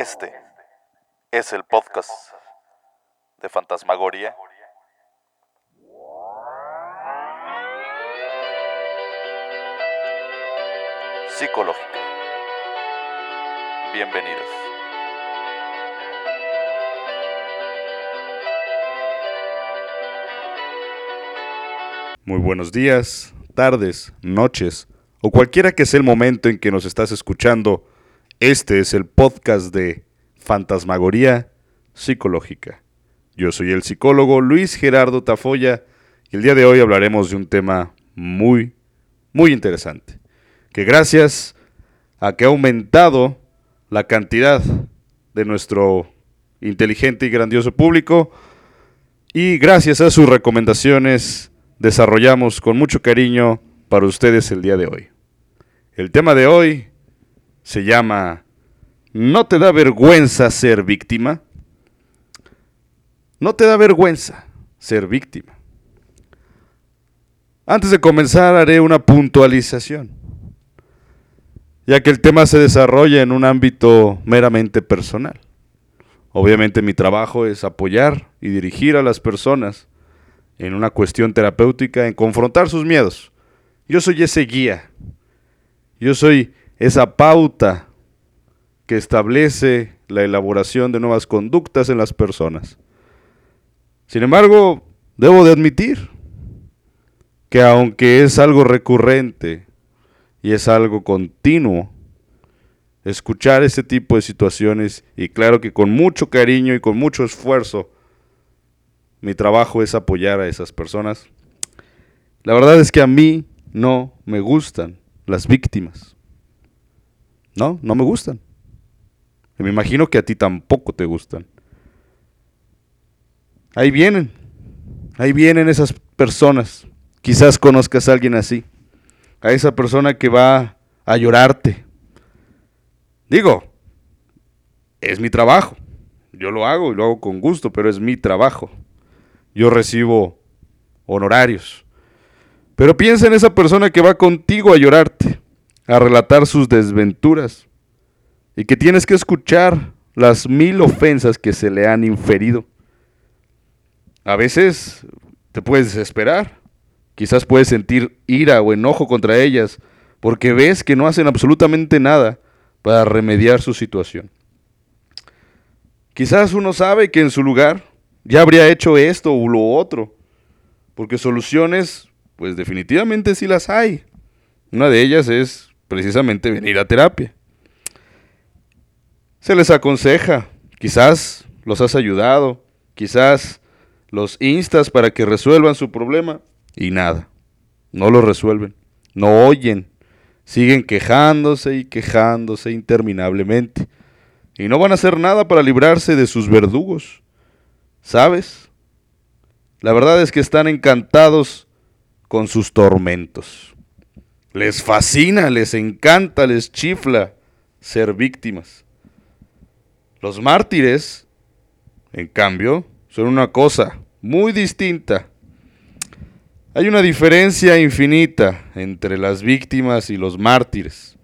Este es el podcast de Fantasmagoria. Psicológica. Bienvenidos. Muy buenos días, tardes, noches o cualquiera que sea el momento en que nos estás escuchando. Este es el podcast de Fantasmagoría Psicológica. Yo soy el psicólogo Luis Gerardo Tafoya y el día de hoy hablaremos de un tema muy, muy interesante. Que gracias a que ha aumentado la cantidad de nuestro inteligente y grandioso público y gracias a sus recomendaciones desarrollamos con mucho cariño para ustedes el día de hoy. El tema de hoy se llama ¿No te da vergüenza ser víctima? ¿No te da vergüenza ser víctima? Antes de comenzar haré una puntualización, ya que el tema se desarrolla en un ámbito meramente personal. Obviamente mi trabajo es apoyar y dirigir a las personas en una cuestión terapéutica, en confrontar sus miedos. Yo soy ese guía. Yo soy esa pauta que establece la elaboración de nuevas conductas en las personas. Sin embargo, debo de admitir que aunque es algo recurrente y es algo continuo, escuchar ese tipo de situaciones y claro que con mucho cariño y con mucho esfuerzo, mi trabajo es apoyar a esas personas. La verdad es que a mí no me gustan las víctimas. No, no me gustan. Y me imagino que a ti tampoco te gustan. Ahí vienen. Ahí vienen esas personas. Quizás conozcas a alguien así. A esa persona que va a llorarte. Digo, es mi trabajo. Yo lo hago y lo hago con gusto, pero es mi trabajo yo recibo honorarios. Pero piensa en esa persona que va contigo a llorarte, a relatar sus desventuras, y que tienes que escuchar las mil ofensas que se le han inferido. A veces te puedes desesperar, quizás puedes sentir ira o enojo contra ellas, porque ves que no hacen absolutamente nada para remediar su situación. Quizás uno sabe que en su lugar ya habría hecho esto o lo otro. Porque soluciones, pues definitivamente sí las hay. Una de ellas es precisamente venir a terapia. Se les aconseja, quizás los has ayudado, quizás los instas para que resuelvan su problema y nada, no lo resuelven, no oyen, siguen quejándose y quejándose interminablemente y no van a hacer nada para librarse de sus verdugos. ¿Sabes? La verdad es que están encantados con sus tormentos. Les fascina, les encanta, les chifla ser víctimas. Los mártires, en cambio, son una cosa muy distinta. Hay una diferencia infinita entre las víctimas y los mártires.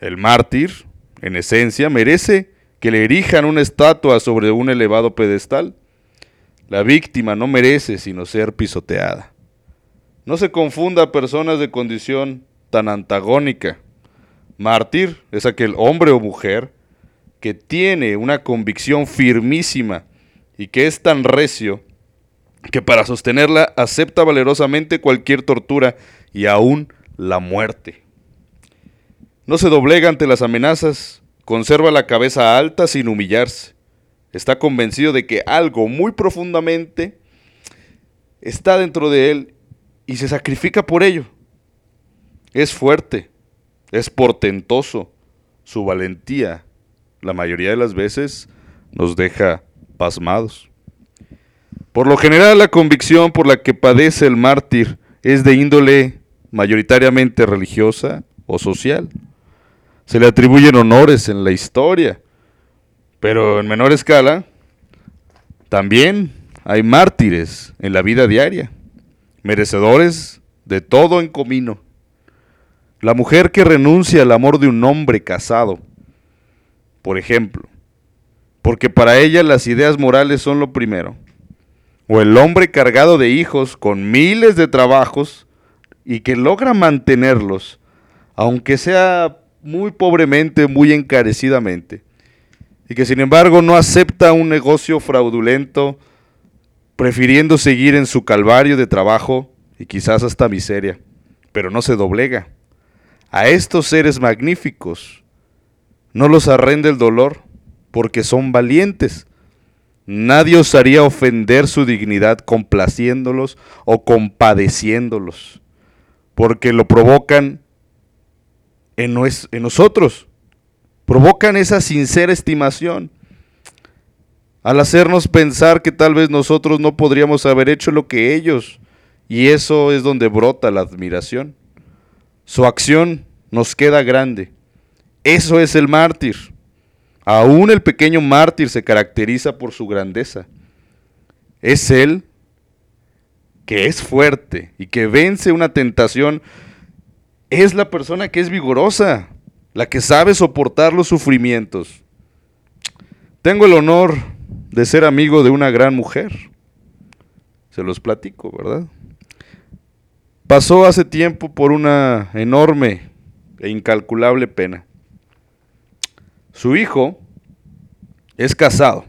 El mártir, en esencia, merece que le erijan una estatua sobre un elevado pedestal la víctima no merece sino ser pisoteada. No se confunda a personas de condición tan antagónica. Mártir es aquel hombre o mujer que tiene una convicción firmísima y que es tan recio que para sostenerla acepta valerosamente cualquier tortura y aún la muerte. No se doblega ante las amenazas, conserva la cabeza alta sin humillarse está convencido de que algo muy profundamente está dentro de él y se sacrifica por ello. Es fuerte, es portentoso. Su valentía, la mayoría de las veces, nos deja pasmados. Por lo general, la convicción por la que padece el mártir es de índole mayoritariamente religiosa o social. Se le atribuyen honores en la historia, pero en menor escala, también hay mártires en la vida diaria, merecedores de todo en comino. La mujer que renuncia al amor de un hombre casado, por ejemplo, porque para ella las ideas morales son lo primero. O el hombre cargado de hijos con miles de trabajos y que logra mantenerlos, aunque sea muy pobremente, muy encarecidamente, y que sin embargo no acepta un negocio fraudulento, prefiriendo seguir en su calvario de trabajo y quizás hasta miseria, pero no se doblega. A estos seres magníficos no los arrende el dolor, porque son valientes. Nadie osaría ofender su dignidad complaciéndolos o compadeciéndolos, porque lo provocan en, en nosotros, provocan esa sincera estimación al hacernos pensar que tal vez nosotros no podríamos haber hecho lo que ellos, y eso es donde brota la admiración. Su acción nos queda grande. Eso es el mártir. Aún el pequeño mártir se caracteriza por su grandeza. Es él que es fuerte y que vence una tentación. Es la persona que es vigorosa, la que sabe soportar los sufrimientos. Tengo el honor de ser amigo de una gran mujer. Se los platico, ¿verdad? Pasó hace tiempo por una enorme e incalculable pena. Su hijo es casado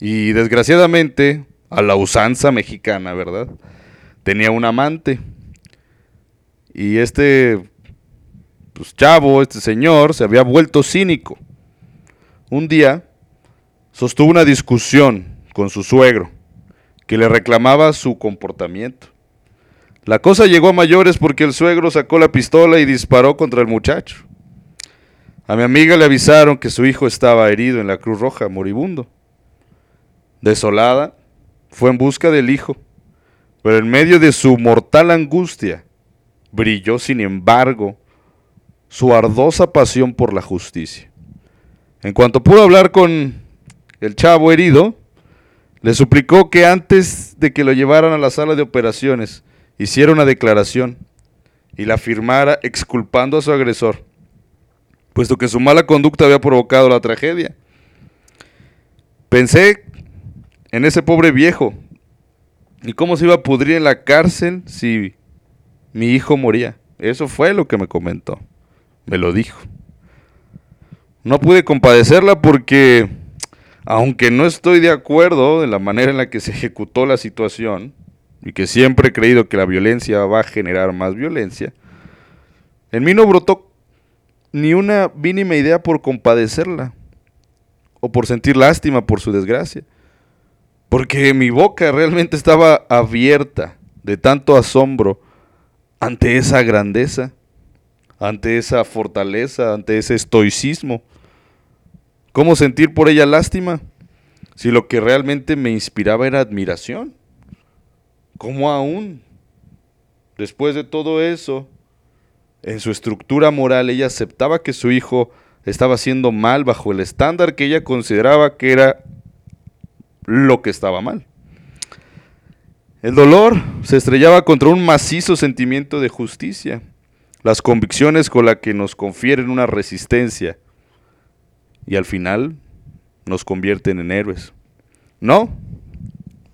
y desgraciadamente a la usanza mexicana, ¿verdad? Tenía un amante. Y este pues, chavo, este señor, se había vuelto cínico. Un día sostuvo una discusión con su suegro, que le reclamaba su comportamiento. La cosa llegó a mayores porque el suegro sacó la pistola y disparó contra el muchacho. A mi amiga le avisaron que su hijo estaba herido en la Cruz Roja, moribundo. Desolada, fue en busca del hijo, pero en medio de su mortal angustia, brilló sin embargo su ardosa pasión por la justicia. En cuanto pudo hablar con el chavo herido, le suplicó que antes de que lo llevaran a la sala de operaciones, hiciera una declaración y la firmara exculpando a su agresor, puesto que su mala conducta había provocado la tragedia. Pensé en ese pobre viejo y cómo se iba a pudrir en la cárcel si mi hijo moría. Eso fue lo que me comentó. Me lo dijo. No pude compadecerla porque aunque no estoy de acuerdo en la manera en la que se ejecutó la situación, y que siempre he creído que la violencia va a generar más violencia, en mí no brotó ni una mínima idea por compadecerla, o por sentir lástima por su desgracia, porque mi boca realmente estaba abierta de tanto asombro ante esa grandeza, ante esa fortaleza, ante ese estoicismo ¿Cómo sentir por ella lástima? Si lo que realmente me inspiraba era admiración. ¿Cómo aún? Después de todo eso, en su estructura moral ella aceptaba que su hijo estaba haciendo mal bajo el estándar que ella consideraba que era lo que estaba mal. El dolor se estrellaba contra un macizo sentimiento de justicia, las convicciones con las que nos confieren una resistencia y al final nos convierten en héroes. No,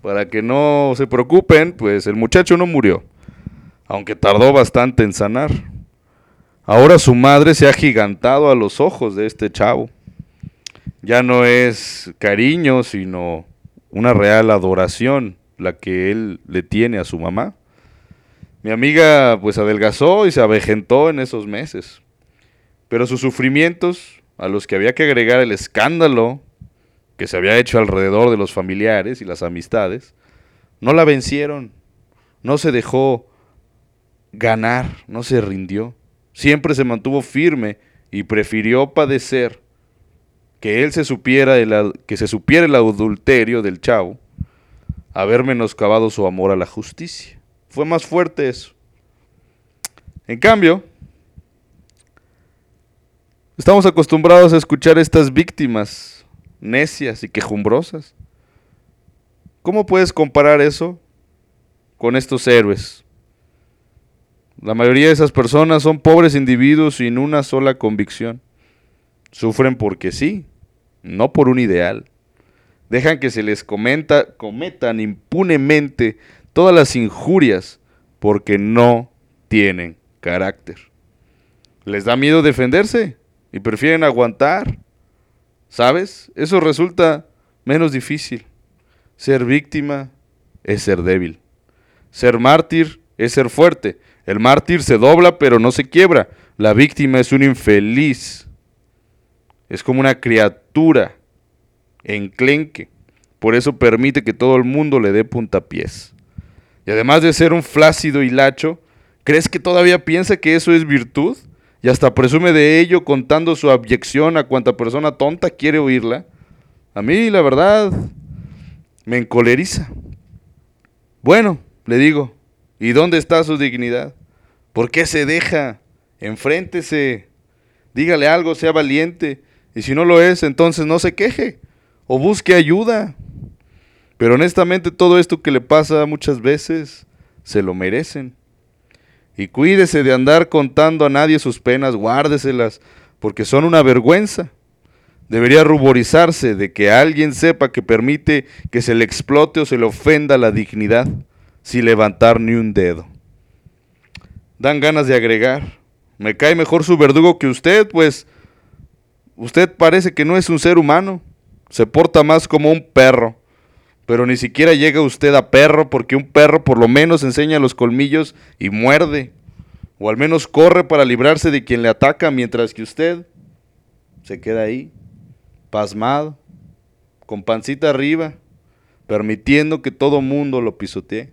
para que no se preocupen, pues el muchacho no murió, aunque tardó bastante en sanar. Ahora su madre se ha gigantado a los ojos de este chavo. Ya no es cariño, sino una real adoración la que él le tiene a su mamá. Mi amiga pues adelgazó y se avejentó en esos meses, pero sus sufrimientos a los que había que agregar el escándalo que se había hecho alrededor de los familiares y las amistades, no la vencieron, no se dejó ganar, no se rindió, siempre se mantuvo firme y prefirió padecer que él se supiera el, que se supiera el adulterio del chavo, haber menoscabado su amor a la justicia. Fue más fuerte eso. En cambio, Estamos acostumbrados a escuchar estas víctimas necias y quejumbrosas. ¿Cómo puedes comparar eso con estos héroes? La mayoría de esas personas son pobres individuos sin una sola convicción. Sufren porque sí, no por un ideal. Dejan que se les cometa, cometan impunemente todas las injurias porque no tienen carácter. Les da miedo defenderse y prefieren aguantar. ¿Sabes? Eso resulta menos difícil. Ser víctima es ser débil. Ser mártir es ser fuerte. El mártir se dobla pero no se quiebra. La víctima es un infeliz. Es como una criatura enclenque. Por eso permite que todo el mundo le dé puntapiés. Y además de ser un flácido hilacho, ¿crees que todavía piensa que eso es virtud? Y hasta presume de ello contando su abyección a cuanta persona tonta quiere oírla. A mí, la verdad, me encoleriza. Bueno, le digo, ¿y dónde está su dignidad? ¿Por qué se deja? Enfréntese. Dígale algo, sea valiente. Y si no lo es, entonces no se queje. O busque ayuda. Pero honestamente todo esto que le pasa muchas veces se lo merecen. Y cuídese de andar contando a nadie sus penas, guárdeselas, porque son una vergüenza. Debería ruborizarse de que alguien sepa que permite que se le explote o se le ofenda la dignidad sin levantar ni un dedo. Dan ganas de agregar. Me cae mejor su verdugo que usted, pues usted parece que no es un ser humano. Se porta más como un perro pero ni siquiera llega usted a perro porque un perro por lo menos enseña los colmillos y muerde, o al menos corre para librarse de quien le ataca, mientras que usted se queda ahí, pasmado, con pancita arriba, permitiendo que todo mundo lo pisotee.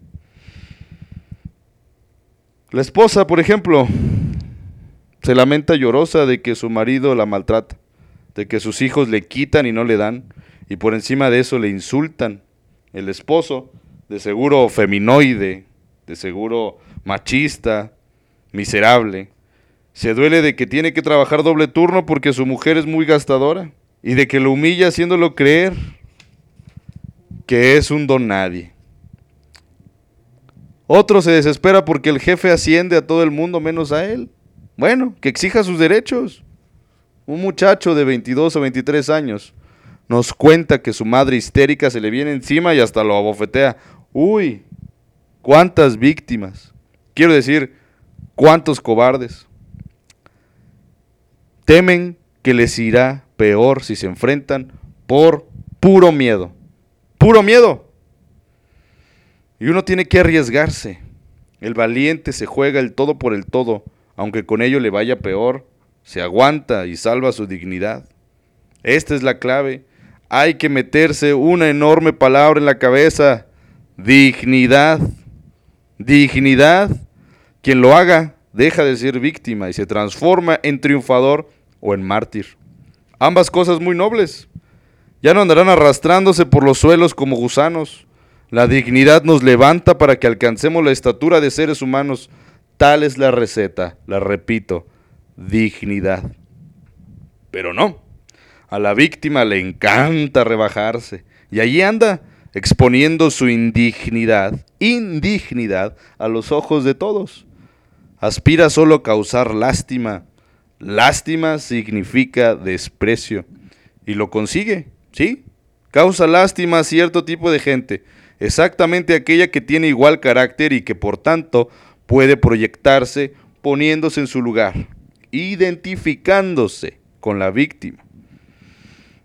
La esposa, por ejemplo, se lamenta llorosa de que su marido la maltrata, de que sus hijos le quitan y no le dan, y por encima de eso le insultan el esposo, de seguro feminoide, de seguro machista, miserable, se duele de que tiene que trabajar doble turno porque su mujer es muy gastadora y de que lo humilla haciéndolo creer que es un don nadie. Otro se desespera porque el jefe asciende a todo el mundo menos a él. Bueno, que exija sus derechos. Un muchacho de 22 o 23 años nos cuenta que su madre histérica se le viene encima y hasta lo abofetea. Uy, cuántas víctimas. Quiero decir, cuántos cobardes. Temen que les irá peor si se enfrentan por puro miedo. Puro miedo. Y uno tiene que arriesgarse. El valiente se juega el todo por el todo, aunque con ello le vaya peor, se aguanta y salva su dignidad. Esta es la clave hay que meterse una enorme palabra en la cabeza. Dignidad. Dignidad. Quien lo haga deja de ser víctima y se transforma en triunfador o en mártir. Ambas cosas muy nobles. Ya no andarán arrastrándose por los suelos como gusanos. La dignidad nos levanta para que alcancemos la estatura de seres humanos. Tal es la receta, la repito, dignidad. Pero no. A la víctima le encanta rebajarse y allí anda exponiendo su indignidad, indignidad a los ojos de todos. Aspira solo a causar lástima. Lástima significa desprecio. Y lo consigue, ¿sí? Causa lástima a cierto tipo de gente, exactamente aquella que tiene igual carácter y que por tanto puede proyectarse poniéndose en su lugar, identificándose con la víctima.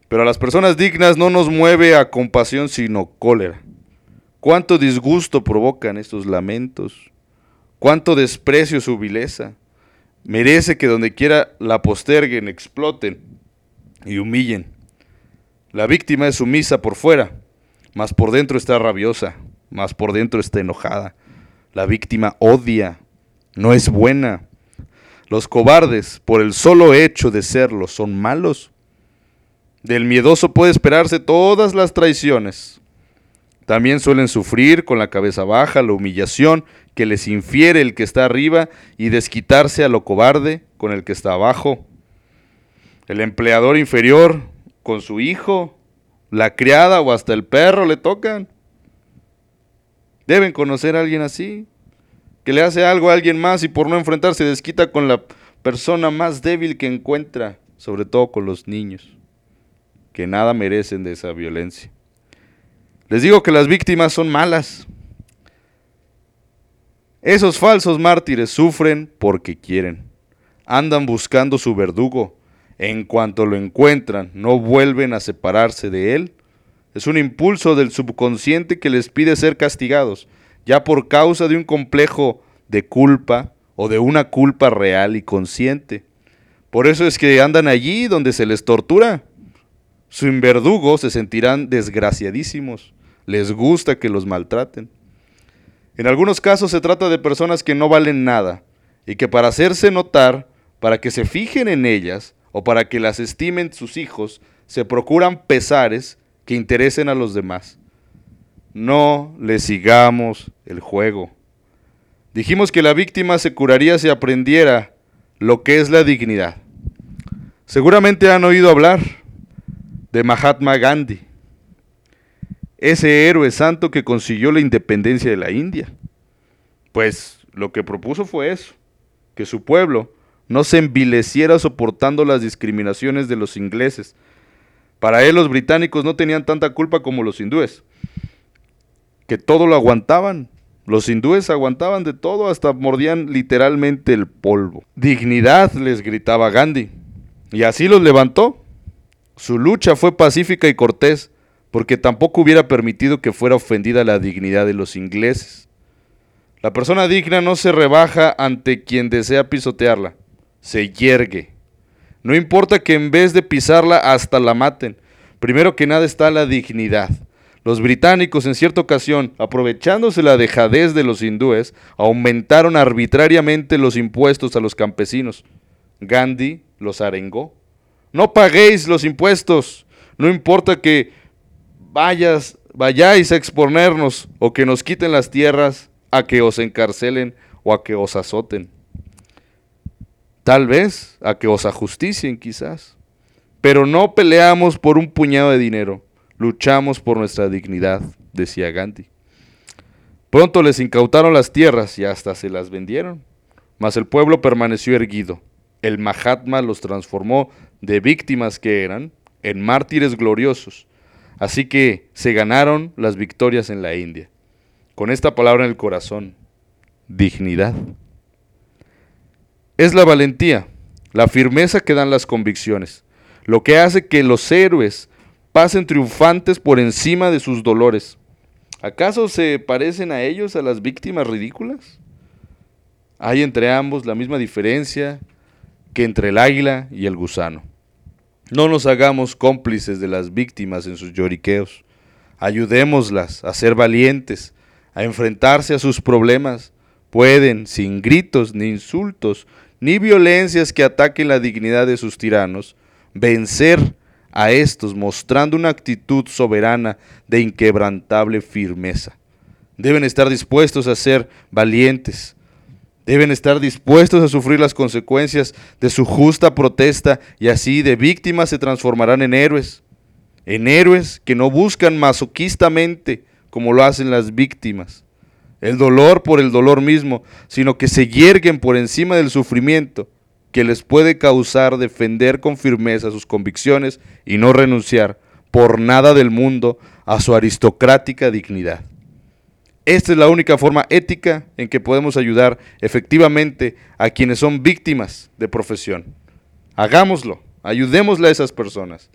Pero a las personas dignas no nos mueve a compasión sino cólera. Cuánto disgusto provocan estos lamentos. Cuánto desprecio su vileza. Merece que donde quiera la posterguen, exploten y humillen. La víctima es sumisa por fuera, mas por dentro está rabiosa, mas por dentro está enojada. La víctima odia, no es buena. Los cobardes, por el solo hecho de serlo, son malos. Del miedoso puede esperarse todas las traiciones. También suelen sufrir con la cabeza baja la humillación que les infiere el que está arriba y desquitarse a lo cobarde con el que está abajo. El empleador inferior con su hijo, la criada o hasta el perro le tocan. Deben conocer a alguien así, que le hace algo a alguien más y por no enfrentarse desquita con la persona más débil que encuentra, sobre todo con los niños que nada merecen de esa violencia. Les digo que las víctimas son malas. Esos falsos mártires sufren porque quieren. Andan buscando su verdugo. En cuanto lo encuentran, no vuelven a separarse de él. Es un impulso del subconsciente que les pide ser castigados, ya por causa de un complejo de culpa o de una culpa real y consciente. Por eso es que andan allí donde se les tortura. Sin verdugo se sentirán desgraciadísimos. Les gusta que los maltraten. En algunos casos se trata de personas que no valen nada y que para hacerse notar, para que se fijen en ellas o para que las estimen sus hijos, se procuran pesares que interesen a los demás. No le sigamos el juego. Dijimos que la víctima se curaría si aprendiera lo que es la dignidad. Seguramente han oído hablar de Mahatma Gandhi, ese héroe santo que consiguió la independencia de la India. Pues lo que propuso fue eso, que su pueblo no se envileciera soportando las discriminaciones de los ingleses. Para él los británicos no tenían tanta culpa como los hindúes, que todo lo aguantaban. Los hindúes aguantaban de todo, hasta mordían literalmente el polvo. Dignidad, les gritaba Gandhi. Y así los levantó. Su lucha fue pacífica y cortés, porque tampoco hubiera permitido que fuera ofendida la dignidad de los ingleses. La persona digna no se rebaja ante quien desea pisotearla, se yergue. No importa que en vez de pisarla hasta la maten, primero que nada está la dignidad. Los británicos en cierta ocasión, aprovechándose la dejadez de los hindúes, aumentaron arbitrariamente los impuestos a los campesinos. Gandhi los arengó. No paguéis los impuestos, no importa que vayas, vayáis a exponernos o que nos quiten las tierras, a que os encarcelen o a que os azoten. Tal vez a que os ajusticien quizás. Pero no peleamos por un puñado de dinero, luchamos por nuestra dignidad, decía Gandhi. Pronto les incautaron las tierras y hasta se las vendieron, mas el pueblo permaneció erguido. El Mahatma los transformó de víctimas que eran en mártires gloriosos. Así que se ganaron las victorias en la India. Con esta palabra en el corazón, dignidad. Es la valentía, la firmeza que dan las convicciones, lo que hace que los héroes pasen triunfantes por encima de sus dolores. ¿Acaso se parecen a ellos, a las víctimas ridículas? Hay entre ambos la misma diferencia que entre el águila y el gusano. No nos hagamos cómplices de las víctimas en sus lloriqueos. Ayudémoslas a ser valientes, a enfrentarse a sus problemas. Pueden, sin gritos, ni insultos, ni violencias que ataquen la dignidad de sus tiranos, vencer a estos mostrando una actitud soberana de inquebrantable firmeza. Deben estar dispuestos a ser valientes, Deben estar dispuestos a sufrir las consecuencias de su justa protesta y así de víctimas se transformarán en héroes. En héroes que no buscan masoquistamente como lo hacen las víctimas. El dolor por el dolor mismo, sino que se yerguen por encima del sufrimiento que les puede causar defender con firmeza sus convicciones y no renunciar por nada del mundo a su aristocrática dignidad. Esta es la única forma ética en que podemos ayudar efectivamente a quienes son víctimas de profesión. Hagámoslo, ayudémosle a esas personas.